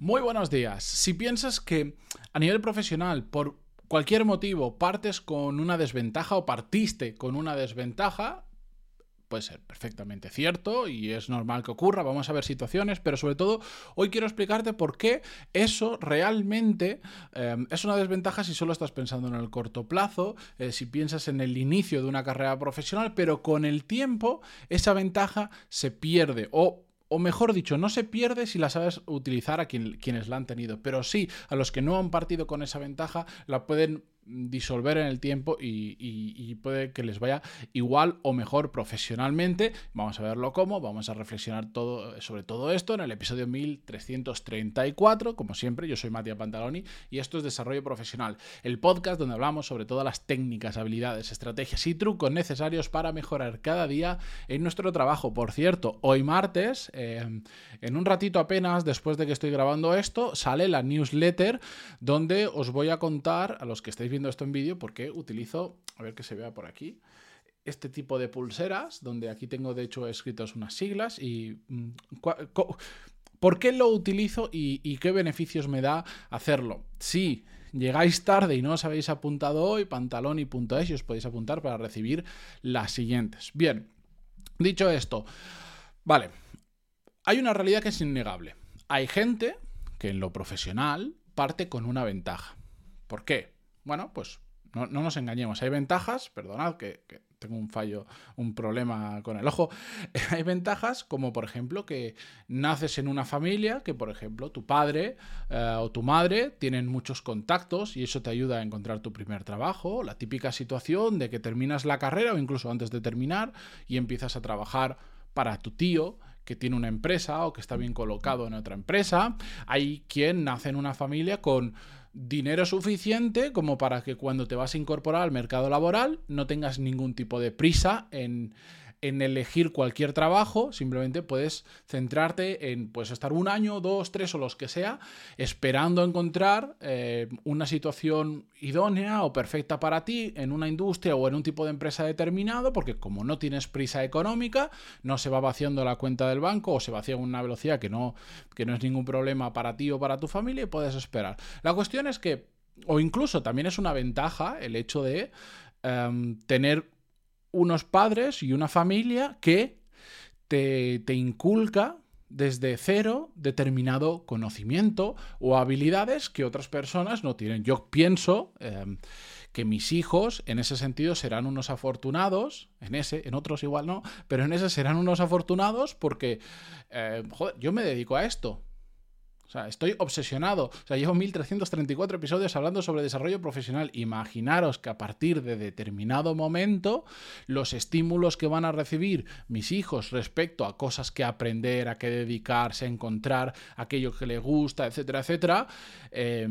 Muy buenos días. Si piensas que a nivel profesional, por cualquier motivo, partes con una desventaja o partiste con una desventaja, puede ser perfectamente cierto y es normal que ocurra, vamos a ver situaciones, pero sobre todo hoy quiero explicarte por qué eso realmente eh, es una desventaja si solo estás pensando en el corto plazo, eh, si piensas en el inicio de una carrera profesional, pero con el tiempo esa ventaja se pierde o o mejor dicho, no se pierde si la sabes utilizar a quienes la han tenido, pero sí a los que no han partido con esa ventaja la pueden disolver en el tiempo y, puede que les vaya igual o mejor profesionalmente. Vamos a verlo cómo, vamos a reflexionar todo, sobre todo esto en el episodio 1334. Como siempre, yo soy Matías Pantaloni y esto es Desarrollo Profesional, el podcast donde hablamos sobre todas las técnicas, habilidades, estrategias y trucos necesarios para mejorar cada día en nuestro trabajo. Por cierto, hoy martes, eh, en un ratito apenas después de que estoy grabando esto, sale la newsletter donde os voy a contar a los que estáis viendo esto en vídeo porque utilizo, a ver que se vea por aquí, este tipo de pulseras, donde aquí tengo de hecho escritos unas siglas y... Mm, ¿Por qué lo utilizo y, qué beneficios me da hacerlo? Si llegáis tarde y no os habéis apuntado hoy, pantaloni.es y os podéis apuntar para recibir las siguientes. Bien, dicho esto, vale, hay una realidad que es innegable. Hay gente que en lo profesional parte con una ventaja. ¿Por qué? Bueno, pues no, nos engañemos. Hay ventajas, perdonad que, tengo un fallo, un problema con el ojo. Hay ventajas como, por ejemplo, que naces en una familia, que, por ejemplo, tu padre eh, o tu madre tienen muchos contactos y eso te ayuda a encontrar tu primer trabajo. La típica situación de que terminas la carrera o incluso antes de terminar y empiezas a trabajar para tu tío que tiene una empresa o que está bien colocado en otra empresa. Hay quien nace en una familia con dinero suficiente como para que cuando te vas a incorporar al mercado laboral no tengas ningún tipo de prisa en, en elegir cualquier trabajo, simplemente puedes centrarte en pues estar un año, dos, tres o los que sea, esperando encontrar eh, una situación idónea o perfecta para ti en una industria o en un tipo de empresa determinado, porque como no tienes prisa económica, no se va vaciando la cuenta del banco o se vacía a una velocidad que no, que no es ningún problema para ti o para tu familia y puedes esperar. La cuestión es que, o incluso también es una ventaja el hecho de em, tener unos padres y una familia que te, inculca desde cero determinado conocimiento o habilidades que otras personas no tienen. Yo pienso em, que mis hijos en ese sentido serán unos afortunados, en ese, en otros igual no, pero en ese serán unos afortunados porque, eh, joder, yo me dedico a esto. O sea, estoy obsesionado. O sea, llevo 1334 episodios hablando sobre desarrollo profesional. Imaginaros que a partir de determinado momento, los estímulos que van a recibir mis hijos respecto a cosas que aprender, a qué dedicarse, a encontrar aquello que les gusta, etcétera, etcétera, eh,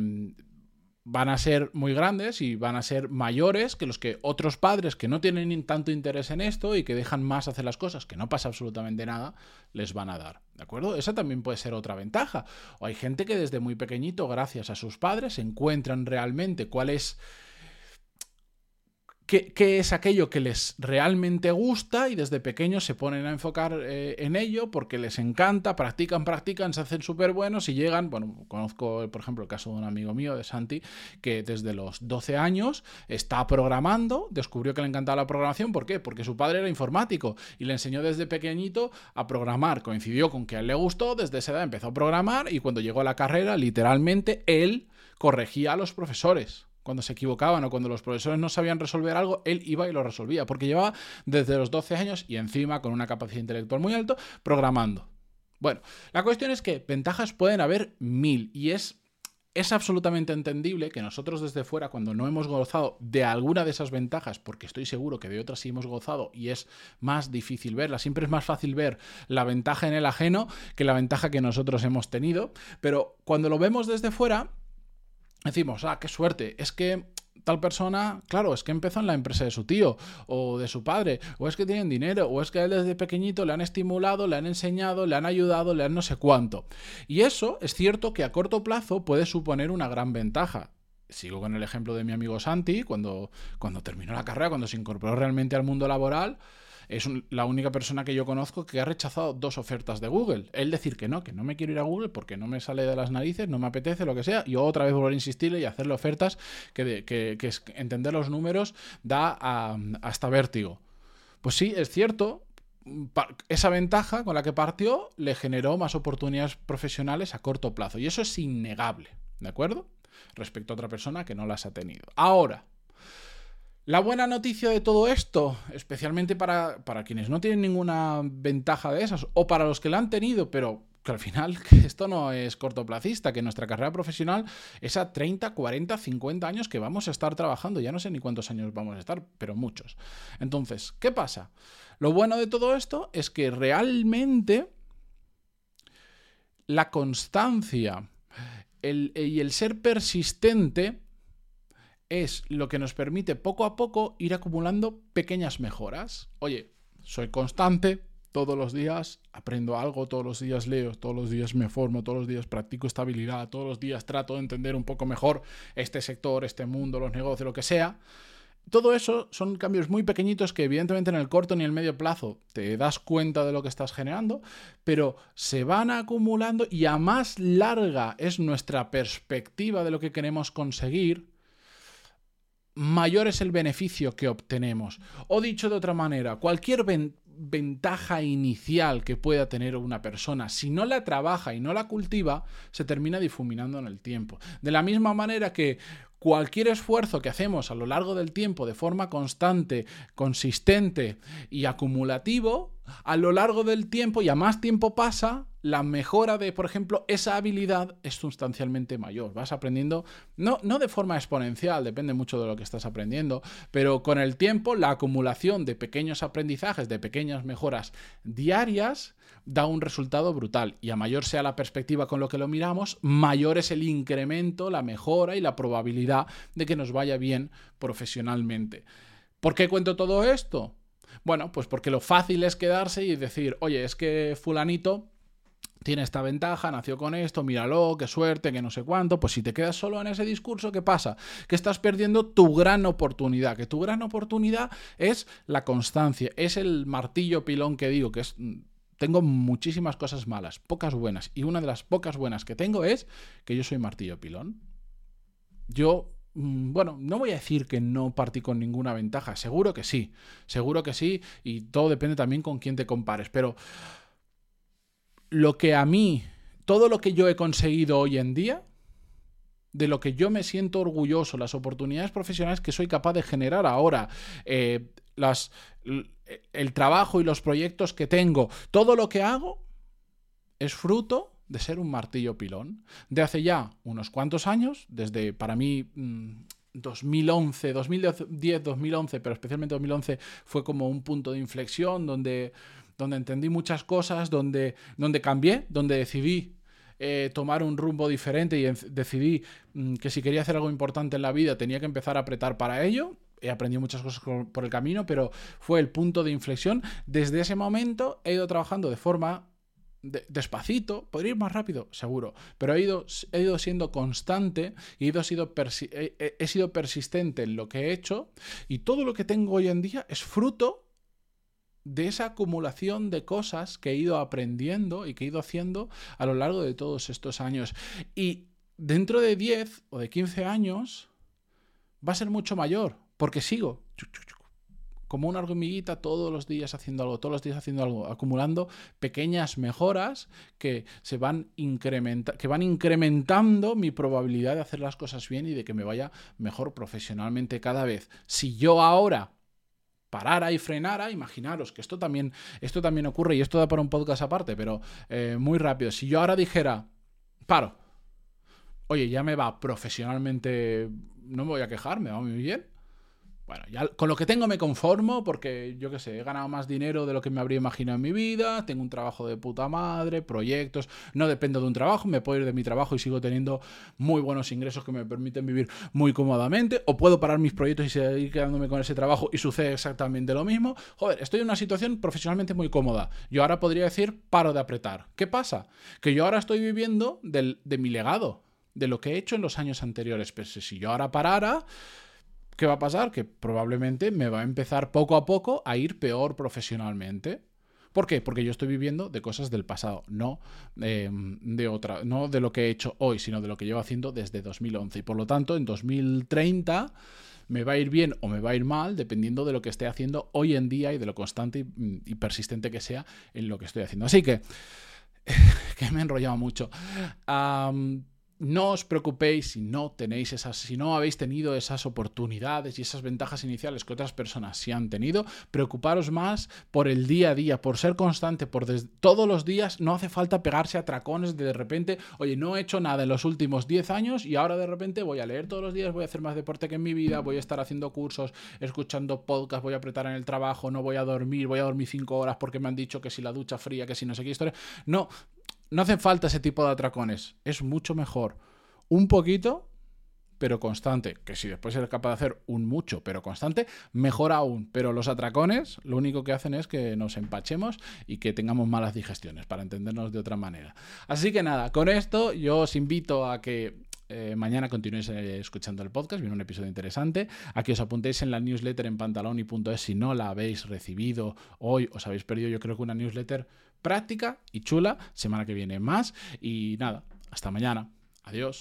van a ser muy grandes y van a ser mayores que los que otros padres que no tienen tanto interés en esto y que dejan más hacer las cosas, que no pasa absolutamente nada, les van a dar. ¿De acuerdo? Esa también puede ser otra ventaja. O hay gente que desde muy pequeñito, gracias a sus padres, encuentran realmente cuál es qué, es aquello que les realmente gusta y desde pequeños se ponen a enfocar eh, en ello porque les encanta, practican, practican, se hacen súper buenos y llegan, bueno, conozco por ejemplo el caso de un amigo mío, de Santi, que desde los 12 años está programando, descubrió que le encantaba la programación, ¿por qué? Porque su padre era informático y le enseñó desde pequeñito a programar, coincidió con que a él le gustó, desde esa edad empezó a programar y cuando llegó a la carrera, literalmente él corregía a los profesores cuando se equivocaban o cuando los profesores no sabían resolver algo, él iba y lo resolvía, porque llevaba desde los 12 años y encima con una capacidad intelectual muy alta programando. Bueno, la cuestión es que ventajas pueden haber mil y es, es absolutamente entendible que nosotros desde fuera, cuando no hemos gozado de alguna de esas ventajas, porque estoy seguro que de otras sí hemos gozado y es más difícil verla, siempre es más fácil ver la ventaja en el ajeno que la ventaja que nosotros hemos tenido, pero cuando lo vemos desde fuera, decimos, ah, qué suerte, es que tal persona, claro, es que empezó en la empresa de su tío o de su padre, o es que tienen dinero, o es que él desde pequeñito le han estimulado, le han enseñado, le han ayudado, le han no sé cuánto. Y eso es cierto que a corto plazo puede suponer una gran ventaja. Sigo con el ejemplo de mi amigo Santi, cuando, cuando terminó la carrera, cuando se incorporó realmente al mundo laboral, es la única persona que yo conozco que ha rechazado dos ofertas de Google. Él decir que no, que no me quiero ir a Google porque no me sale de las narices, no me apetece, lo que sea, y otra vez volver a insistirle y hacerle ofertas que, que, entender los números da hasta vértigo. Pues sí, es cierto, esa ventaja con la que partió le generó más oportunidades profesionales a corto plazo. Y eso es innegable, ¿de acuerdo? Respecto a otra persona que no las ha tenido. Ahora, la buena noticia de todo esto, especialmente para, para, quienes no tienen ninguna ventaja de esas, o para los que la han tenido, pero que al final esto no es cortoplacista, que nuestra carrera profesional es a 30, 40, 50 años que vamos a estar trabajando. Ya no sé ni cuántos años vamos a estar, pero muchos. Entonces, ¿qué pasa? Lo bueno de todo esto es que realmente la constancia y el ser persistente es lo que nos permite poco a poco ir acumulando pequeñas mejoras. Oye, soy constante, todos los días aprendo algo, todos los días leo, todos los días me formo, todos los días practico estabilidad, todos los días trato de entender un poco mejor este sector, este mundo, los negocios, lo que sea. Todo eso son cambios muy pequeñitos que evidentemente en el corto ni el medio plazo te das cuenta de lo que estás generando, pero se van acumulando y a más larga es nuestra perspectiva de lo que queremos conseguir, mayor es el beneficio que obtenemos. O dicho de otra manera, cualquier ventaja inicial que pueda tener una persona, si no la trabaja y no la cultiva, se termina difuminando en el tiempo. De la misma manera que cualquier esfuerzo que hacemos a lo largo del tiempo de forma constante, consistente y acumulativo, a lo largo del tiempo y a más tiempo pasa, la mejora de, por ejemplo, esa habilidad es sustancialmente mayor. Vas aprendiendo, no, no de forma exponencial, depende mucho de lo que estás aprendiendo, pero con el tiempo la acumulación de pequeños aprendizajes, de pequeñas mejoras diarias, da un resultado brutal. Y a mayor sea la perspectiva con lo que lo miramos, mayor es el incremento, la mejora y la probabilidad de que nos vaya bien profesionalmente. ¿Por qué cuento todo esto? Bueno, pues porque lo fácil es quedarse y decir, oye, es que fulanito tiene esta ventaja, nació con esto, míralo, qué suerte, que no sé cuánto, pues si te quedas solo en ese discurso, ¿qué pasa? Que estás perdiendo tu gran oportunidad, que tu gran oportunidad es la constancia, es el martillo pilón que digo, que es... Tengo muchísimas cosas malas, pocas buenas, y una de las pocas buenas que tengo es que yo soy martillo pilón. Yo mm, bueno, no voy a decir que no partí con ninguna ventaja, seguro que sí, seguro que sí, y todo depende también con quién te compares, pero lo que a mí, todo lo que yo he conseguido hoy en día, de lo que yo me siento orgulloso, las oportunidades profesionales que soy capaz de generar ahora, eh, las, el trabajo y los proyectos que tengo, todo lo que hago es fruto de ser un martillo pilón. De hace ya unos cuantos años, desde para mí 2011, 2010, 2011, pero especialmente 2011 fue como un punto de inflexión donde donde entendí muchas cosas, donde, donde cambié, donde decidí eh, tomar un rumbo diferente y decidí mm, que si quería hacer algo importante en la vida tenía que empezar a apretar para ello. He aprendido muchas cosas por el camino, pero fue el punto de inflexión. Desde ese momento he ido trabajando de forma despacito, podría ir más rápido, seguro, pero he ido, he ido siendo constante y he, he sido persistente en lo que he hecho y todo lo que tengo hoy en día es fruto de esa acumulación de cosas que he ido aprendiendo y que he ido haciendo a lo largo de todos estos años. Y dentro de 10 o de 15 años va a ser mucho mayor, porque sigo como una hormiguita todos los días haciendo algo, todos los días haciendo algo, acumulando pequeñas mejoras que se van que van incrementando mi probabilidad de hacer las cosas bien y de que me vaya mejor profesionalmente cada vez. Si yo ahora parara y frenara, imaginaros que esto también, esto también ocurre y esto da para un podcast aparte, pero eh, muy rápido. Si yo ahora dijera, paro, oye, ya me va profesionalmente, no me voy a quejar, me va muy bien bueno, ya con lo que tengo me conformo porque yo qué sé, he ganado más dinero de lo que me habría imaginado en mi vida, tengo un trabajo de puta madre, proyectos, no dependo de un trabajo, me puedo ir de mi trabajo y sigo teniendo muy buenos ingresos que me permiten vivir muy cómodamente, o puedo parar mis proyectos y seguir quedándome con ese trabajo y sucede exactamente lo mismo. Joder, estoy en una situación profesionalmente muy cómoda. Yo ahora podría decir, paro de apretar. ¿Qué pasa? Que yo ahora estoy viviendo de mi legado, de lo que he hecho en los años anteriores. Pues si yo ahora parara ¿qué va a pasar? Que probablemente me va a empezar poco a poco a ir peor profesionalmente. ¿Por qué? Porque yo estoy viviendo de cosas del pasado, no em, de otra, no de lo que he hecho hoy, sino de lo que llevo haciendo desde 2011. Y por lo tanto, en 2030 me va a ir bien o me va a ir mal, dependiendo de lo que esté haciendo hoy en día y de lo constante y, persistente que sea en lo que estoy haciendo. Así que, que me he enrollado mucho no os preocupéis si no tenéis esas, si no habéis tenido esas oportunidades y esas ventajas iniciales que otras personas sí han tenido. Preocuparos más por el día a día, por ser constante, por todos los días. No hace falta pegarse a tracones de de repente, oye, no he hecho nada en los últimos 10 años y ahora de repente voy a leer todos los días, voy a hacer más deporte que en mi vida, voy a estar haciendo cursos, escuchando podcasts, voy a apretar en el trabajo, no voy a dormir, voy a dormir 5 horas porque me han dicho que si la ducha fría, que si no sé qué historia. No, no hace falta ese tipo de atracones. Es mucho mejor un poquito, pero constante. Que si después eres capaz de hacer un mucho, pero constante, mejor aún. Pero los atracones lo único que hacen es que nos empachemos y que tengamos malas digestiones, para entendernos de otra manera. Así que nada, con esto yo os invito a que eh, mañana continuéis eh, escuchando el podcast, viene un episodio interesante. A que os apuntéis en la newsletter en pantaloni.es si no la habéis recibido hoy, os habéis perdido yo creo que una newsletter práctica y chula. Semana que viene más. Y nada, hasta mañana. Adiós.